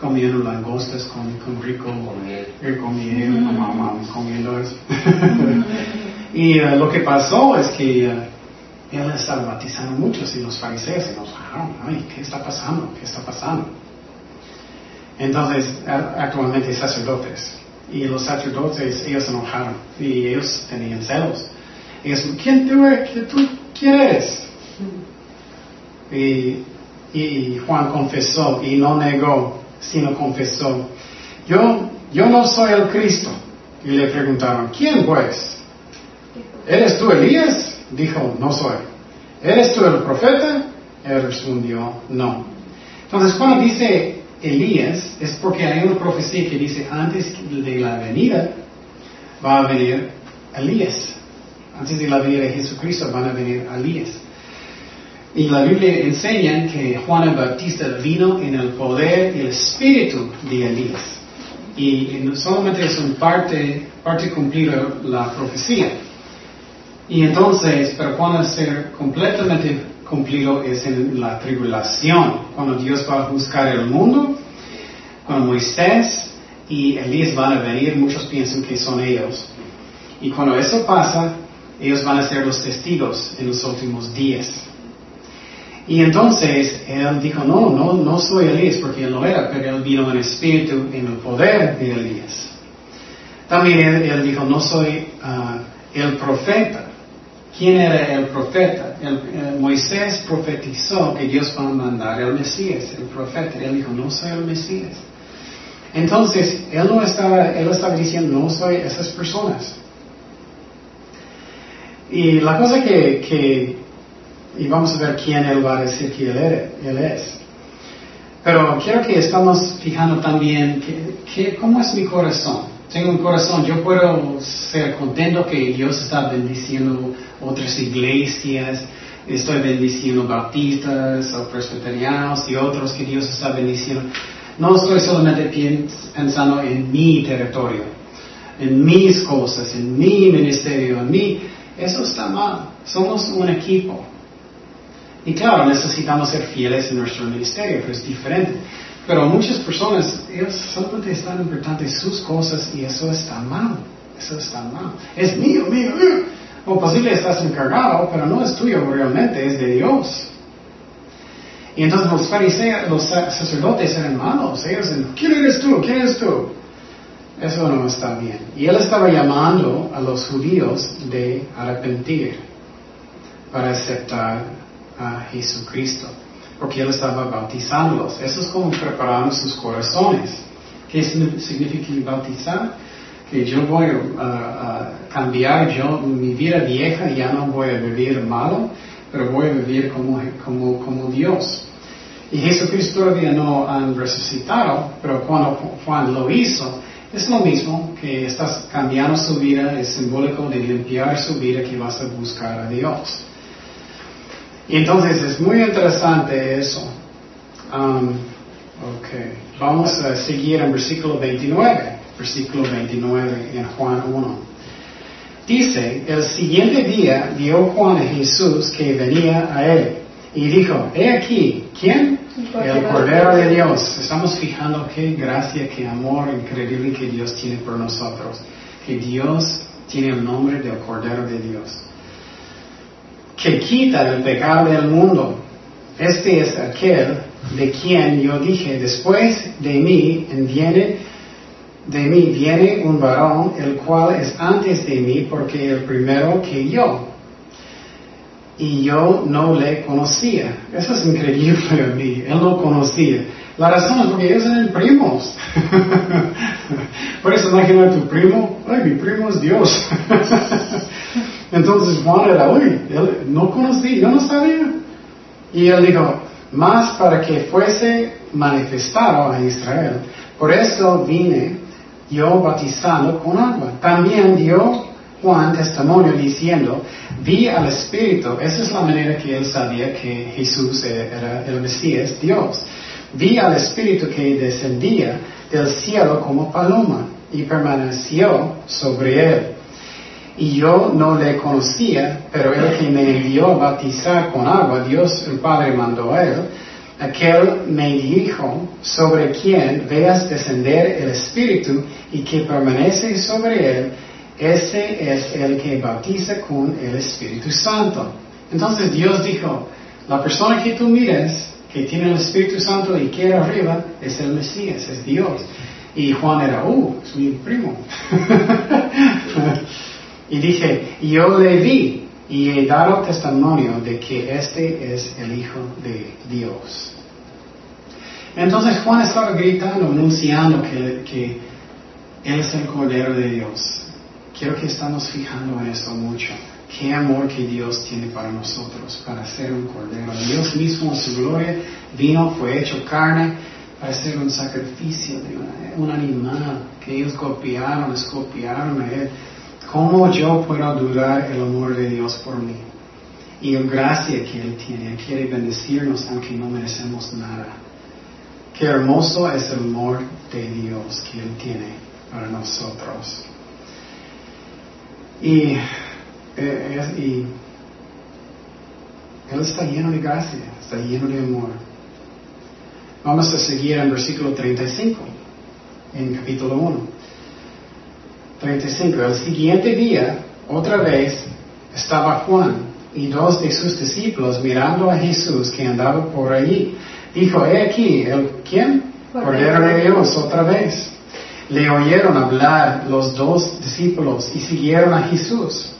comiendo langostas con, con rico, con miel, mm. comiendo eso. y eh, lo que pasó es que eh, él estaba bautizando muchos y los fariseos se enojaron, ay, ¿qué está pasando? ¿Qué está pasando? Entonces, actualmente sacerdotes. Y los sacerdotes, ellos se enojaron y ellos tenían celos. Ellos, ¿quién tú, tú quién eres? Y, Juan confesó y no negó, sino confesó. Yo, yo no soy el Cristo. Y le preguntaron, ¿quién pues? ¿Eres tú Elías? Dijo, no soy. ¿Eres tú el profeta? Él respondió, no. Entonces, cuando dice Elías, es porque hay una profecía que dice, antes de la venida va a venir Elías. Antes de la venida de Jesucristo van a venir Elías. Y la Biblia enseña que Juan el Bautista vino en el poder y el espíritu de Elías. Y solamente es un parte, parte cumplir la profecía. Y entonces, pero cuando ser completamente cumplido es en la tribulación, cuando Dios va a buscar el mundo, cuando Moisés y Elías van a venir, muchos piensan que son ellos. Y cuando eso pasa, ellos van a ser los testigos en los últimos días. Y entonces él dijo, no, no, no soy Elías porque él no era, pero él vino en espíritu, en el poder de Elías. También él, dijo, no soy ah, el profeta. ¿Quién era el profeta? Moisés profetizó que Dios va a mandar el Mesías, el profeta. Él dijo, no soy el Mesías. Entonces, él no estaba, él estaba diciendo, no soy esas personas. Y la cosa que, que, y vamos a ver quién él va a decir que él, es. Pero quiero que estamos fijando también que, cómo es mi corazón. Tengo un corazón, yo puedo ser contento que Dios está bendiciendo otras iglesias, estoy bendiciendo bautistas o presbiterianos y otros que Dios está bendiciendo. No estoy solamente pensando en mi territorio, en mis cosas, en mi ministerio, en mí. Eso está mal. Somos un equipo. Y claro, necesitamos ser fieles en nuestro ministerio, pero es diferente. Pero muchas personas, ellos solamente están importantes sus cosas y eso está mal. Eso está mal. Es mío, mío, mío. O posible estás encargado, pero no es tuyo realmente, es de Dios. Y entonces los fariseos, los sacerdotes eran malos. Ellos dicen, ¿quién eres tú? ¿Quién eres tú? Eso no está bien. Y él estaba llamando a los judíos de arrepentir para aceptar a Jesucristo. Porque él estaba bautizándolos. Eso es como preparando sus corazones. ¿Qué significa bautizar? Que yo voy a, cambiar yo, mi vida vieja, ya no voy a vivir malo, pero voy a vivir como, como, como Dios. Y Jesucristo todavía no han resucitado, pero cuando Juan lo hizo, es lo mismo que estás cambiando su vida, es simbólico de limpiar su vida que vas a buscar a Dios. Y entonces es muy interesante eso. Um, ok, vamos a seguir en versículo 29, versículo 29 en Juan 1. Dice, el siguiente día vio Juan a Jesús que venía a él y dijo, he aquí, ¿quién? El Cordero de Dios. Estamos fijando qué gracia, qué amor increíble que Dios tiene por nosotros. Que Dios tiene el nombre del Cordero de Dios. Que quita el pecado del mundo. Este es aquel de quien yo dije, después de mí viene, de mí viene un varón, el cual es antes de mí, porque el primero que yo y yo no le conocía. Eso es increíble para mí. Él no conocía. La razón es porque ellos eran primos. Por eso imagina a tu primo, ay, mi primo es Dios. Entonces Juan era, uy, él no conocía, yo no sabía. Y él dijo, más para que fuese manifestado a Israel. Por eso vine yo bautizando con agua. También dio Juan testimonio diciendo, vi al Espíritu, esa es la manera que él sabía que Jesús era el Mesías, Dios. Vi al Espíritu que descendía del cielo como paloma y permaneció sobre él. Y yo no le conocía, pero el que me envió a bautizar con agua, Dios el Padre mandó a él, aquel me dijo, sobre quien veas descender el Espíritu y que permanece sobre él, ese es el que bautiza con el Espíritu Santo. Entonces Dios dijo, la persona que tú mires, que tiene el Espíritu Santo y quiere arriba, es el Mesías, es Dios. Y Juan era, uh, es mi primo. y dije, yo le vi y he dado testimonio de que este es el Hijo de Dios. Entonces Juan estaba gritando, anunciando que, que Él es el Cordero de Dios. Quiero que estamos fijando en eso mucho. Qué amor que Dios tiene para nosotros, para ser un cordero. Dios mismo, su gloria, vino, fue hecho carne para ser un sacrificio de un animal que ellos copiaron, escopiaron a Él. ¿Cómo yo puedo dudar el amor de Dios por mí? Y la gracia que Él tiene. Él quiere bendecirnos aunque no merecemos nada. Qué hermoso es el amor de Dios que Él tiene para nosotros. Y, eh, y Él está lleno de gracia, está lleno de amor. Vamos a seguir en versículo 35, en capítulo 1. 35. El siguiente día, otra vez, estaba Juan y dos de sus discípulos mirando a Jesús que andaba por allí. Dijo, he aquí, ¿el quién? Cordero de Dios, otra vez. Le oyeron hablar los dos discípulos y siguieron a Jesús.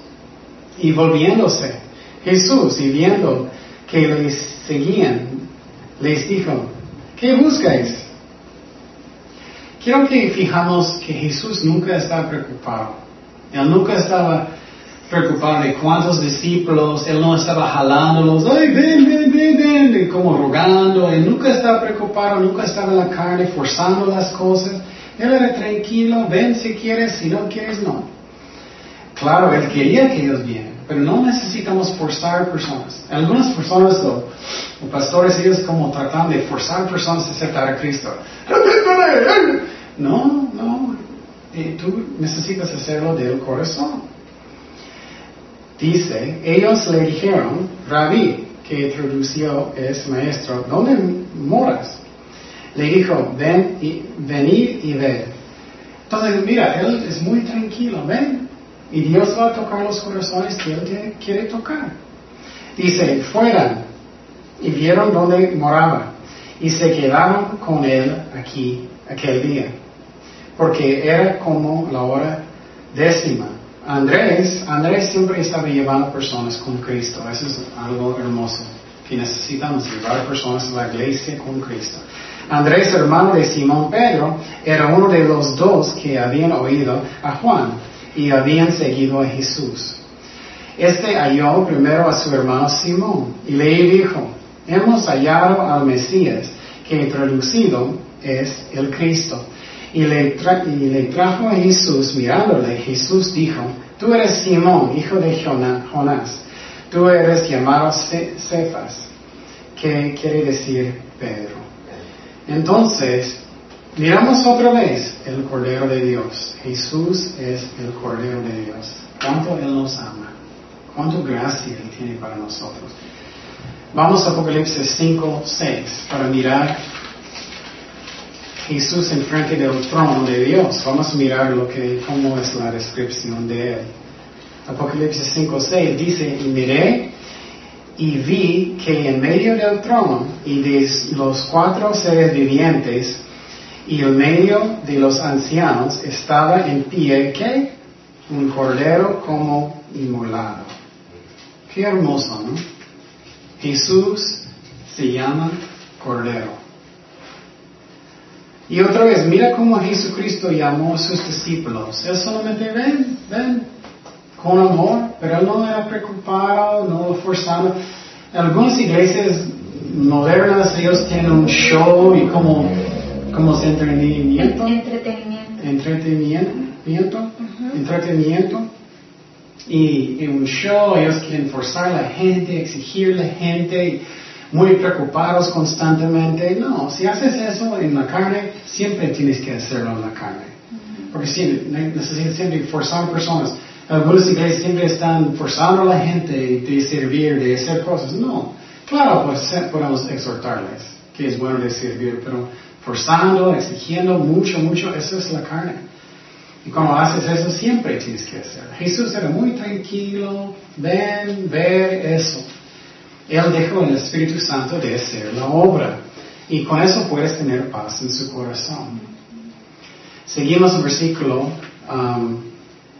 Y volviéndose, Jesús, y viendo que les seguían, les dijo, ¿qué buscáis? Quiero que fijamos que Jesús nunca estaba preocupado. Él nunca estaba preocupado de cuántos discípulos, él no estaba jalándolos, ay, ven, ven, ven, ven, como rogando, él nunca estaba preocupado, nunca estaba en la carne forzando las cosas. Él era tranquilo, ven si quieres, si no quieres, no. Claro, él quería que ellos vienen, pero no necesitamos forzar personas. Algunas personas, los, pastores, ellos como tratan de forzar personas a aceptar a Cristo. No, no, eh, tú necesitas hacerlo del corazón. Dice, ellos le dijeron, Rabí, que tradució es maestro, ¿dónde moras? Le dijo, ven y, venid y ved. Entonces, mira, él es muy tranquilo, ven. Y Dios va a tocar los corazones que él quiere tocar. Dice, fueran y vieron dónde moraba y se quedaron con él aquí aquel día, porque era como la hora décima. Andrés, Andrés siempre estaba llevando personas con Cristo. Eso es algo hermoso, que necesitamos llevar personas a la iglesia con Cristo. Andrés, hermano de Simón Pedro, era uno de los dos que habían oído a Juan y habían seguido a Jesús. Este halló primero a su hermano Simón y le dijo, hemos hallado al Mesías, que traducido es el Cristo. Y le, trajo a Jesús, mirándole, Jesús dijo, tú eres Simón, hijo de Jonás, tú eres llamado Cefas, que quiere decir Pedro. Entonces, miramos otra vez el Cordero de Dios. Jesús es el Cordero de Dios. Cuánto Él nos ama. Cuánto gracia Él tiene para nosotros. Vamos a Apocalipsis 5, 6 para mirar Jesús enfrente del trono de Dios. Vamos a mirar lo que, cómo es la descripción de él. Apocalipsis 5, 6 dice, y miré y vi que en medio del trono y de los cuatro seres vivientes y en medio de los ancianos estaba en pie que un cordero como inmolado. Qué hermoso, ¿no? Jesús se llama cordero. Y otra vez, mira cómo Jesucristo llamó a sus discípulos. Él solamente ven, ven, con amor, pero él no era preocupado, no forzado. Algunas iglesias modernas, ellos tienen un show y como, como entretenimiento. Entretenimiento. Entretenimiento. Entretenimiento. Y, y, un show, ellos quieren forzar a la gente, exigir a la gente muy preocupados constantemente. No, si haces eso en la carne, siempre tienes que hacerlo en la carne. Porque si necesitas siempre forzar personas. Algunas iglesias siempre están forzando a la gente de servir, de hacer cosas. No. Claro, pues podemos exhortarles que es bueno de servir, pero forzando, exigiendo mucho, mucho, eso es la carne. Y cuando haces eso, siempre tienes que hacer. Jesús era muy tranquilo, ven, ver eso. Él dejó el Espíritu Santo de hacer la obra. Y con eso puedes tener paz en su corazón. Seguimos el versículo. Um,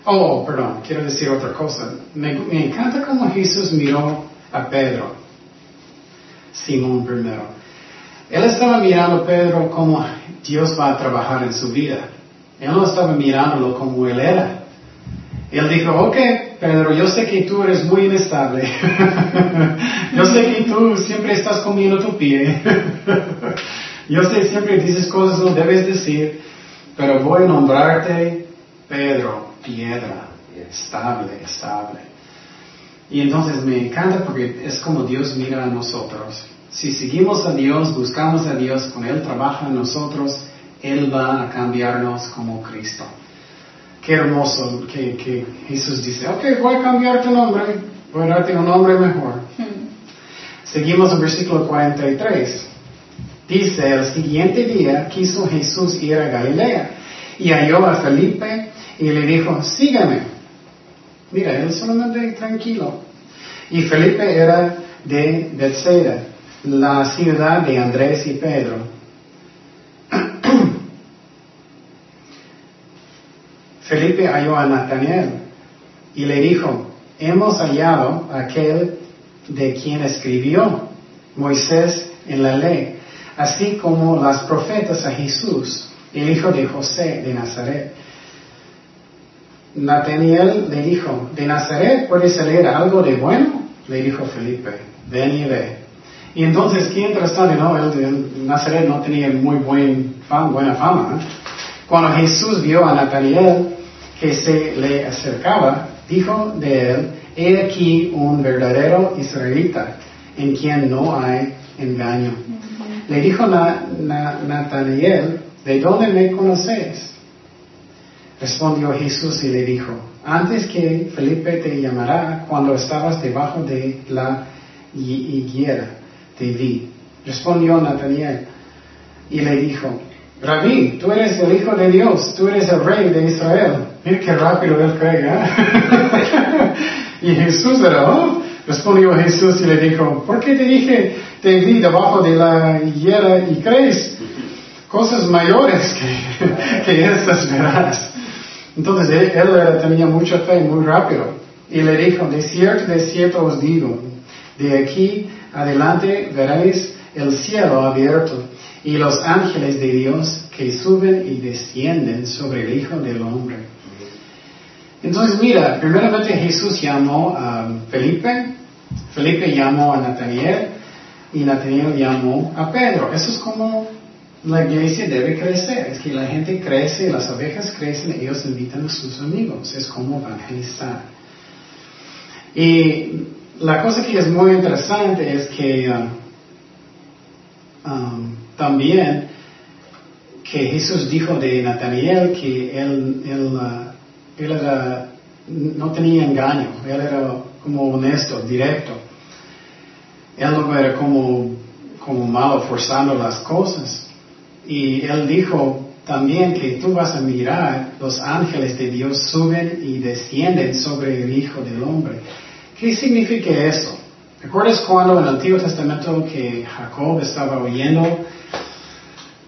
oh, perdón, quiero decir otra cosa. Me, me encanta cómo Jesús miró a Pedro. Simón primero. Él estaba mirando a Pedro como Dios va a trabajar en su vida. Él no estaba mirándolo como él era. Él dijo, ok, Pedro, yo sé que tú eres muy inestable. yo sé que tú siempre estás comiendo tu pie. yo sé siempre dices cosas no debes decir, pero voy a nombrarte Pedro, piedra, estable, estable. Y entonces me encanta porque es como Dios mira a nosotros. Si seguimos a Dios, buscamos a Dios, con Él trabaja en nosotros, Él va a cambiarnos como Cristo. Qué hermoso que, Jesús dice, ok, voy a cambiar tu nombre, voy a darte un nombre mejor. Hmm. Seguimos el versículo 43. Dice, el siguiente día quiso Jesús ir a Galilea y halló a Felipe y le dijo, sígame. Mira, él solamente tranquilo. Y Felipe era de Bethsaida, la ciudad de Andrés y Pedro. Felipe halló a Natanael y le dijo, hemos hallado a aquel de quien escribió Moisés en la ley, así como las profetas a Jesús, el hijo de José de Nazaret. Nataniel le dijo, ¿de Nazaret puede salir algo de bueno? Le dijo Felipe, ven y ve. Y entonces, qué interesante, ¿no? El, Nazaret no tenía muy buen buena fama. Cuando Jesús vio a Nataniel que se le acercaba, dijo de él, he aquí un verdadero israelita en quien no hay engaño. Le dijo Nataniel, ¿de dónde me conoces? Respondió Jesús y le dijo, antes que Felipe te llamará, cuando estabas debajo de la higuera, vi. Respondió Nataniel y le dijo, Rabí, tú eres el Hijo de Dios, tú eres el Rey de Israel. Mira qué rápido él cree, ¿eh? y Jesús era, oh, respondió Jesús y le dijo, ¿por qué te dije, te vi debajo de la higuera y crees cosas mayores que, que estas verás? Entonces él, él, tenía mucha fe muy rápido y le dijo, de cierto, de cierto os digo, de aquí adelante veréis el cielo abierto y los ángeles de Dios que suben y descienden sobre el Hijo del Hombre. Entonces mira, primeramente Jesús llamó a Felipe, Felipe llamó a Nataniel y Nataniel llamó a Pedro. Eso es como la iglesia debe crecer, es que la gente crece, las ovejas crecen, ellos invitan a sus amigos, es como evangelizar. Y la cosa que es muy interesante es que uh, um, también que Jesús dijo de Nataniel que él, él, uh, él era, no tenía engaño, él era como honesto, directo. Él no era como, como malo forzando las cosas. Y él dijo también que tú vas a mirar, los ángeles de Dios suben y descienden sobre el Hijo del Hombre. ¿Qué significa eso? ¿Recuerdas cuando en el Antiguo Testamento que Jacob estaba oyendo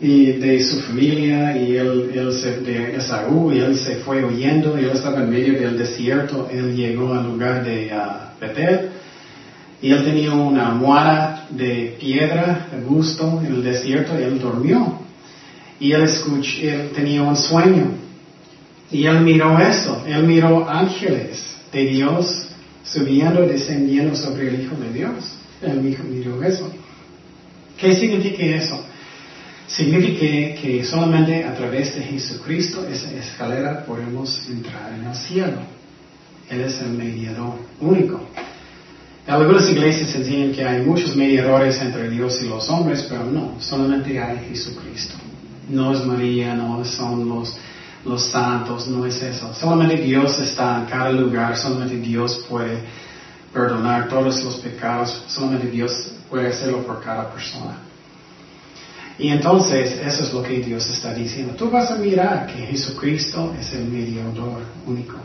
y de su familia y él, él se, de Esaú y él se fue huyendo y él estaba en medio del desierto, él llegó al lugar de uh, Betel y él tenía una almohada de piedra de gusto en el desierto y él durmió y él escuchó, él tenía un sueño y él miró eso, él miró ángeles de Dios subiendo y descendiendo sobre el Hijo de Dios. Él miró eso. ¿Qué significa eso? significa que solamente a través de Jesucristo, esa escalera, podemos entrar en el cielo. Él es el mediador único. Algunas iglesias enseñan que hay muchos mediadores entre Dios y los hombres, pero no, solamente hay Jesucristo. No es María, no son los, los santos, no es eso. Solamente Dios está en cada lugar, solamente Dios puede perdonar todos los pecados, solamente Dios puede hacerlo por cada persona. Y entonces eso es lo que Dios está diciendo. Tú vas a mirar que Jesucristo es el mediador único.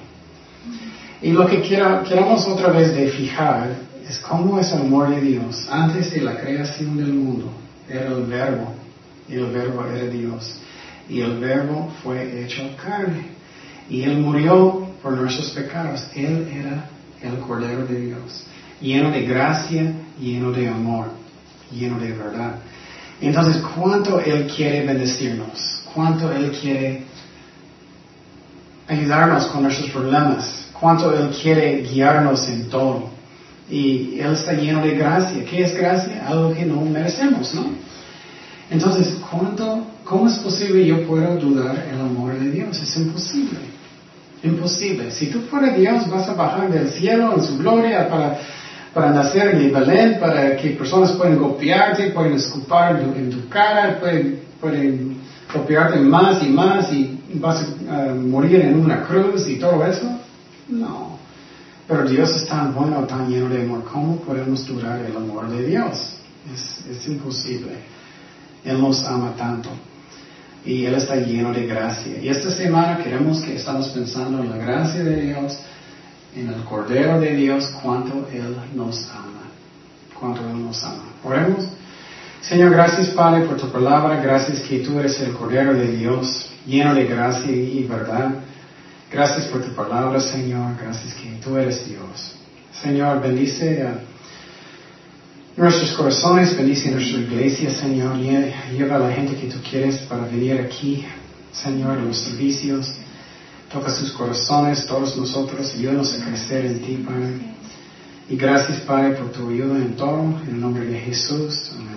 Y lo que queramos otra vez de fijar es cómo es el amor de Dios. Antes de la creación del mundo era el verbo y el verbo era Dios. Y el verbo fue hecho carne. Y Él murió por nuestros pecados. Él era el Cordero de Dios. Lleno de gracia, lleno de amor, lleno de verdad. Entonces, ¿cuánto Él quiere bendecirnos? ¿Cuánto Él quiere ayudarnos con nuestros problemas? ¿Cuánto Él quiere guiarnos en todo? Y Él está lleno de gracia. ¿Qué es gracia? Algo que no merecemos, ¿no? Entonces, ¿cuánto, ¿cómo es posible yo puedo dudar el amor de Dios? Es imposible. Imposible. Si tú fueras Dios, vas a bajar del cielo en su gloria para para nacer en el Belén, para que personas puedan copiarte, pueden escupar en tu, cara, pueden, pueden copiarte más y más y vas a morir en una cruz y todo eso. No. Pero Dios es tan bueno, tan lleno de amor. ¿Cómo podemos durar el amor de Dios? Es imposible. Él nos ama tanto. Y Él está lleno de gracia. Y esta semana queremos que estamos pensando en la gracia de Dios en el Cordero de Dios cuánto Él nos ama. Cuánto Él nos ama. Oremos. Señor, gracias Padre por tu palabra. Gracias que tú eres el Cordero de Dios, lleno de gracia y verdad. Gracias por tu palabra, Señor. Gracias que tú eres Dios. Señor, bendice a nuestros corazones, bendice a nuestra iglesia, Señor. Lleva a la gente que tú quieres para venir aquí Señor, en los servicios. Toca sus corazones, todos nosotros, ayúdanos a crecer en ti, Padre. Y gracias, Padre, por tu ayuda en todo. En el nombre de Jesús. Amén.